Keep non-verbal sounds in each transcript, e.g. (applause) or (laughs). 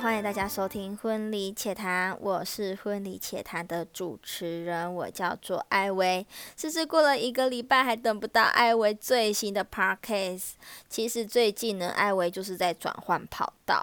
欢迎大家收听《婚礼且谈》，我是《婚礼且谈》的主持人，我叫做艾薇。甚至过了一个礼拜，还等不到艾薇最新的 podcast。其实最近呢，艾薇就是在转换跑道。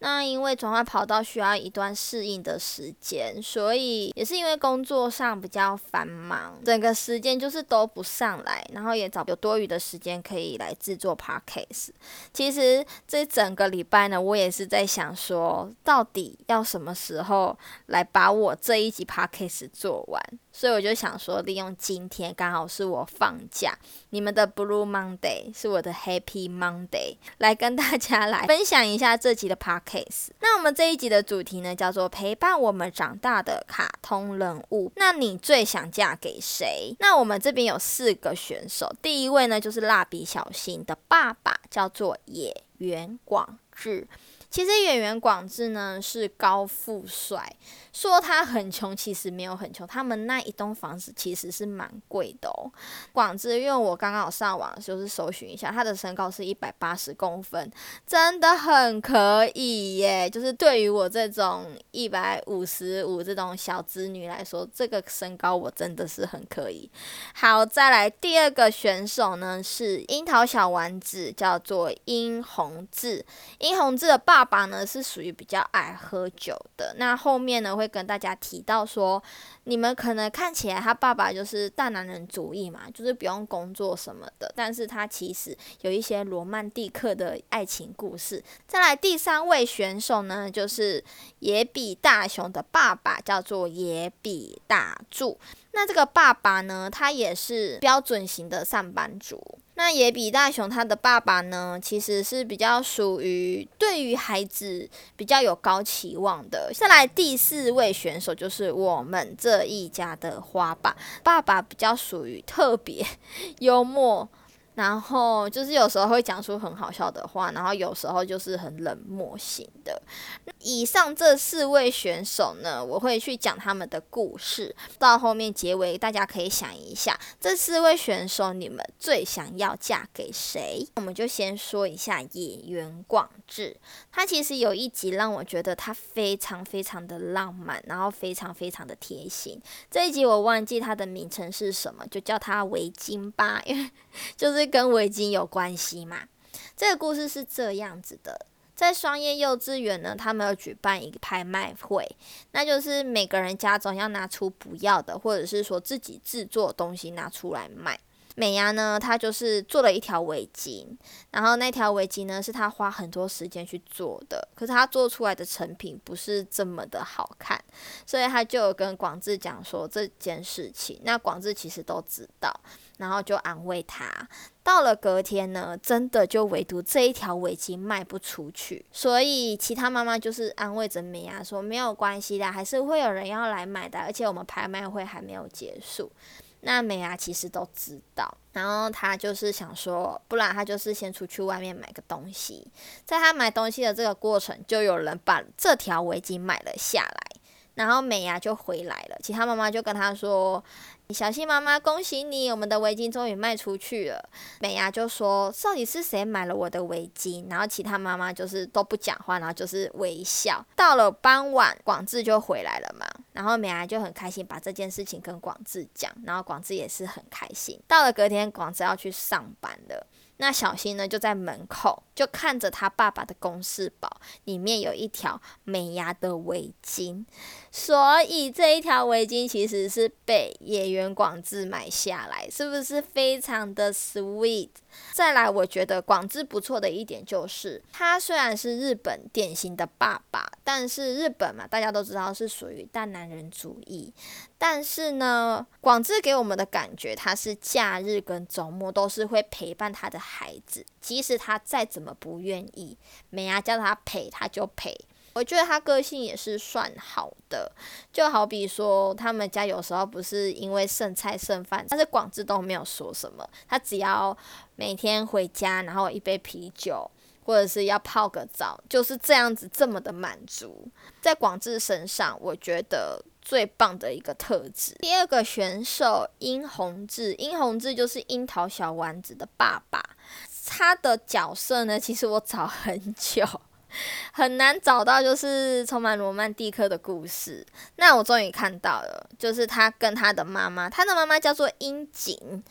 那因为转换跑道需要一段适应的时间，所以也是因为工作上比较繁忙，整个时间就是都不上来，然后也找有多余的时间可以来制作 podcast。其实这整个礼拜呢，我也是在想说，到底要什么时候来把我这一集 podcast 做完。所以我就想说，利用今天刚好是我放假，你们的 Blue Monday 是我的 Happy Monday，来跟大家来分享一下这集的 podcast。那我们这一集的主题呢，叫做陪伴我们长大的卡通人物。那你最想嫁给谁？那我们这边有四个选手，第一位呢就是蜡笔小新的爸爸，叫做野原广志。其实演员广志呢是高富帅，说他很穷，其实没有很穷。他们那一栋房子其实是蛮贵的哦。广志，因为我刚刚有上网就是搜寻一下，他的身高是一百八十公分，真的很可以耶。就是对于我这种一百五十五这种小子女来说，这个身高我真的是很可以。好，再来第二个选手呢是樱桃小丸子，叫做殷宏志。殷宏志的爸。爸爸呢是属于比较爱喝酒的，那后面呢会跟大家提到说，你们可能看起来他爸爸就是大男人主义嘛，就是不用工作什么的，但是他其实有一些罗曼蒂克的爱情故事。再来第三位选手呢，就是野比大雄的爸爸，叫做野比大柱。那这个爸爸呢，他也是标准型的上班族。那野比大雄他的爸爸呢，其实是比较属于对于孩子比较有高期望的。再来第四位选手就是我们这一家的花爸，爸爸比较属于特别 (laughs) 幽默。然后就是有时候会讲出很好笑的话，然后有时候就是很冷漠型的。以上这四位选手呢，我会去讲他们的故事，到后面结尾大家可以想一下，这四位选手你们最想要嫁给谁？我们就先说一下野原广志，他其实有一集让我觉得他非常非常的浪漫，然后非常非常的贴心。这一集我忘记他的名称是什么，就叫他围巾吧，因为就是。跟围巾有关系嘛？这个故事是这样子的，在双叶幼稚园呢，他们要举办一个拍卖会，那就是每个人家中要拿出不要的，或者是说自己制作的东西拿出来卖。美伢呢，她就是做了一条围巾，然后那条围巾呢是她花很多时间去做的，可是她做出来的成品不是这么的好看，所以她就有跟广志讲说这件事情。那广志其实都知道。然后就安慰他。到了隔天呢，真的就唯独这一条围巾卖不出去，所以其他妈妈就是安慰着美伢说：“没有关系的，还是会有人要来买的，而且我们拍卖会还没有结束。”那美啊其实都知道，然后她就是想说，不然她就是先出去外面买个东西。在她买东西的这个过程，就有人把这条围巾买了下来，然后美牙就回来了。其他妈妈就跟她说。小新妈妈，恭喜你，我们的围巾终于卖出去了。美牙就说：“到底是谁买了我的围巾？”然后其他妈妈就是都不讲话，然后就是微笑。到了傍晚，广志就回来了嘛，然后美牙就很开心，把这件事情跟广志讲，然后广志也是很开心。到了隔天，广志要去上班了。那小新呢，就在门口，就看着他爸爸的公事包，里面有一条美牙的围巾，所以这一条围巾其实是被野原广志买下来，是不是非常的 sweet？再来，我觉得广志不错的一点就是，他虽然是日本典型的爸爸，但是日本嘛，大家都知道是属于大男人主义。但是呢，广志给我们的感觉，他是假日跟周末都是会陪伴他的孩子，即使他再怎么不愿意，美伢叫他陪他就陪。我觉得他个性也是算好的，就好比说他们家有时候不是因为剩菜剩饭，但是广志都没有说什么，他只要每天回家，然后一杯啤酒。或者是要泡个澡，就是这样子这么的满足。在广志身上，我觉得最棒的一个特质。第二个选手殷宏志，殷宏志就是樱桃小丸子的爸爸。他的角色呢，其实我找很久。(laughs) 很难找到就是充满罗曼蒂克的故事。那我终于看到了，就是他跟他的妈妈，他的妈妈叫做樱井。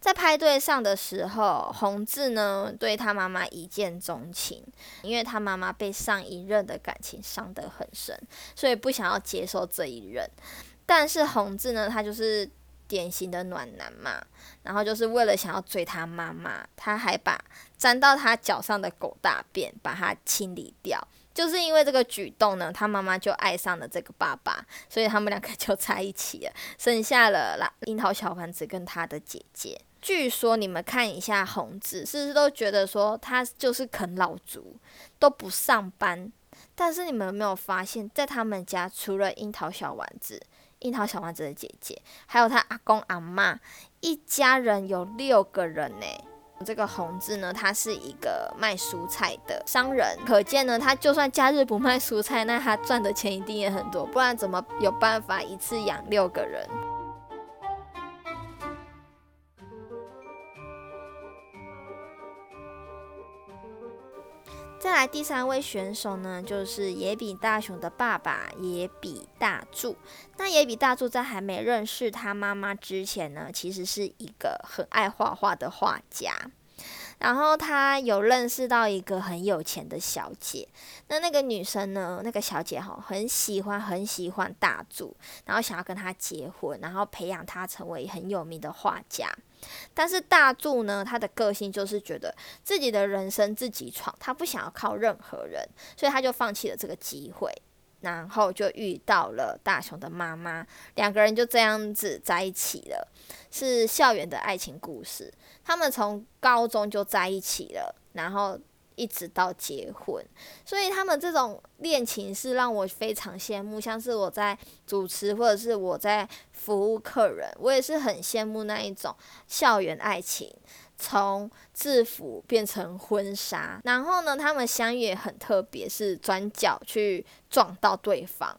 在派对上的时候，红志呢对他妈妈一见钟情，因为他妈妈被上一任的感情伤得很深，所以不想要接受这一任。但是红志呢，他就是典型的暖男嘛。然后就是为了想要追他妈妈，他还把沾到他脚上的狗大便把它清理掉。就是因为这个举动呢，他妈妈就爱上了这个爸爸，所以他们两个就 (laughs) 在一起了，生下了啦樱桃小丸子跟他的姐姐。据说你们看一下红子，是不是都觉得说他就是啃老族，都不上班？但是你们有没有发现，在他们家除了樱桃小丸子？樱桃小丸子的姐姐，还有他阿公阿妈，一家人有六个人呢。这个红字呢，他是一个卖蔬菜的商人，可见呢，他就算假日不卖蔬菜，那他赚的钱一定也很多，不然怎么有办法一次养六个人？第三位选手呢，就是野比大雄的爸爸野比大柱。那野比大柱在还没认识他妈妈之前呢，其实是一个很爱画画的画家。然后他有认识到一个很有钱的小姐，那那个女生呢，那个小姐哈，很喜欢很喜欢大柱，然后想要跟他结婚，然后培养他成为很有名的画家。但是大柱呢，他的个性就是觉得自己的人生自己闯，他不想要靠任何人，所以他就放弃了这个机会，然后就遇到了大雄的妈妈，两个人就这样子在一起了，是校园的爱情故事。他们从高中就在一起了，然后。一直到结婚，所以他们这种恋情是让我非常羡慕。像是我在主持，或者是我在服务客人，我也是很羡慕那一种校园爱情，从制服变成婚纱。然后呢，他们相遇也很特别，是转角去撞到对方。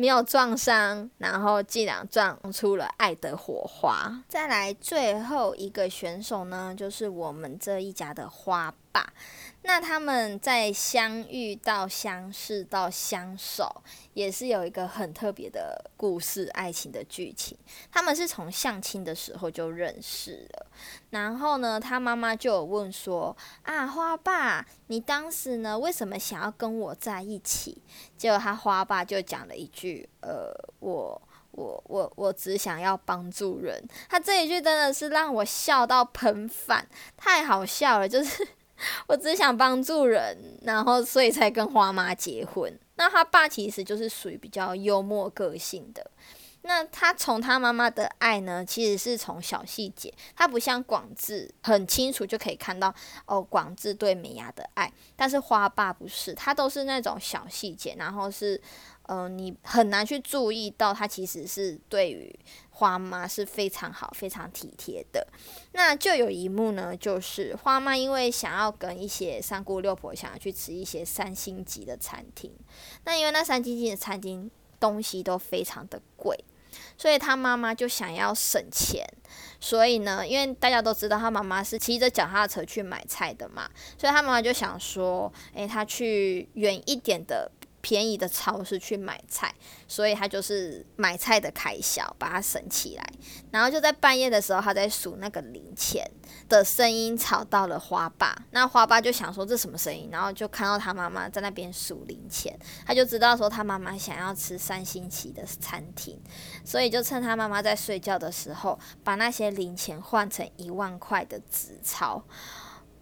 没有撞伤，然后竟然撞出了爱的火花。再来最后一个选手呢，就是我们这一家的花爸。那他们在相遇到相识到相守，也是有一个很特别的故事，爱情的剧情。他们是从相亲的时候就认识了，然后呢，他妈妈就有问说：“啊，花爸，你当时呢，为什么想要跟我在一起？”结果他花爸就讲了一句：“呃，我我我我只想要帮助人。”他这一句真的是让我笑到喷饭，太好笑了，就是。(laughs) 我只想帮助人，然后所以才跟花妈结婚。那他爸其实就是属于比较幽默个性的。那他从他妈妈的爱呢，其实是从小细节，他不像广志很清楚就可以看到哦，广志对美伢的爱。但是花爸不是，他都是那种小细节，然后是。嗯，你很难去注意到，他其实是对于花妈是非常好、非常体贴的。那就有一幕呢，就是花妈因为想要跟一些三姑六婆想要去吃一些三星级的餐厅，那因为那三星级的餐厅东西都非常的贵，所以他妈妈就想要省钱。所以呢，因为大家都知道他妈妈是骑着脚踏车去买菜的嘛，所以他妈妈就想说，诶，他去远一点的。便宜的超市去买菜，所以他就是买菜的开销把它省起来。然后就在半夜的时候，他在数那个零钱的声音吵到了花爸。那花爸就想说这什么声音，然后就看到他妈妈在那边数零钱，他就知道说他妈妈想要吃三星期的餐厅，所以就趁他妈妈在睡觉的时候，把那些零钱换成一万块的纸钞。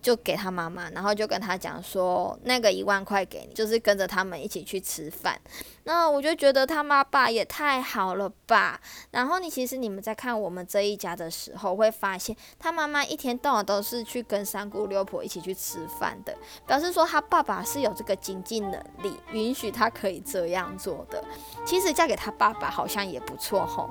就给他妈妈，然后就跟他讲说，那个一万块给你，就是跟着他们一起去吃饭。那我就觉得他妈爸也太好了吧。然后你其实你们在看我们这一家的时候，会发现他妈妈一天到晚都是去跟三姑六婆一起去吃饭的，表示说他爸爸是有这个经济能力，允许他可以这样做的。其实嫁给他爸爸好像也不错吼。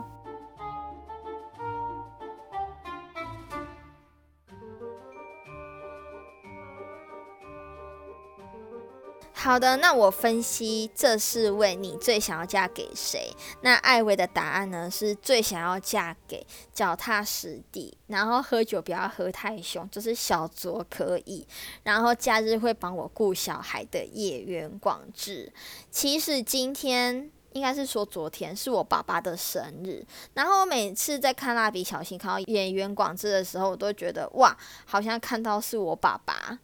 好的，那我分析这四位，你最想要嫁给谁？那艾薇的答案呢？是最想要嫁给脚踏实地，然后喝酒不要喝太凶，就是小酌可以，然后假日会帮我顾小孩的叶缘广志。其实今天应该是说昨天是我爸爸的生日，然后我每次在看蜡笔小新看到演员广志的时候，我都觉得哇，好像看到是我爸爸。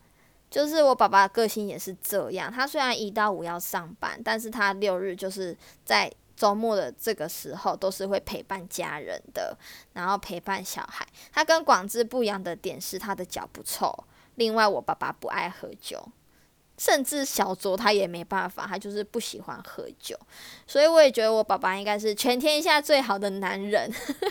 就是我爸爸个性也是这样，他虽然一到五要上班，但是他六日就是在周末的这个时候都是会陪伴家人的，然后陪伴小孩。他跟广志不一样的点是他的脚不臭，另外我爸爸不爱喝酒。甚至小卓他也没办法，他就是不喜欢喝酒，所以我也觉得我爸爸应该是全天下最好的男人。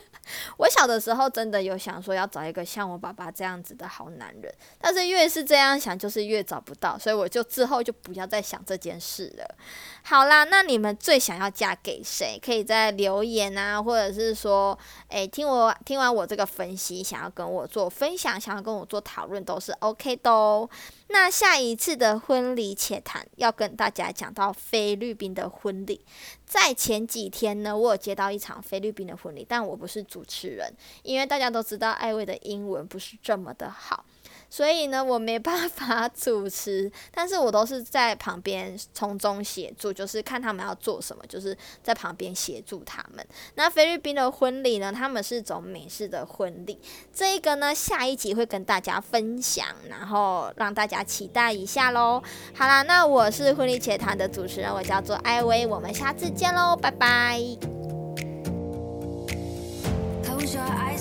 (laughs) 我小的时候真的有想说要找一个像我爸爸这样子的好男人，但是越是这样想，就是越找不到，所以我就之后就不要再想这件事了。好啦，那你们最想要嫁给谁？可以在留言啊，或者是说，诶，听我听完我这个分析，想要跟我做分享，想要跟我做讨论，都是 OK 的哦。那下一次的婚礼且谈，要跟大家讲到菲律宾的婚礼。在前几天呢，我有接到一场菲律宾的婚礼，但我不是主持人，因为大家都知道艾薇的英文不是这么的好。所以呢，我没办法主持，但是我都是在旁边从中协助，就是看他们要做什么，就是在旁边协助他们。那菲律宾的婚礼呢，他们是走美式的婚礼，这个呢，下一集会跟大家分享，然后让大家期待一下喽。好啦，那我是婚礼且谈的主持人，我叫做艾薇，我们下次见喽，拜拜。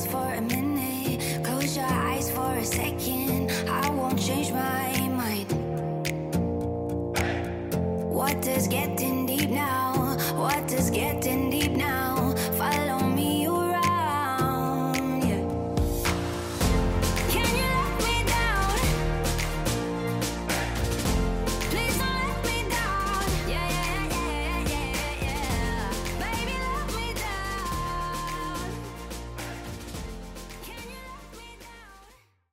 for a close your eyes for a second. I won't change my mind. What is getting deep now? What is getting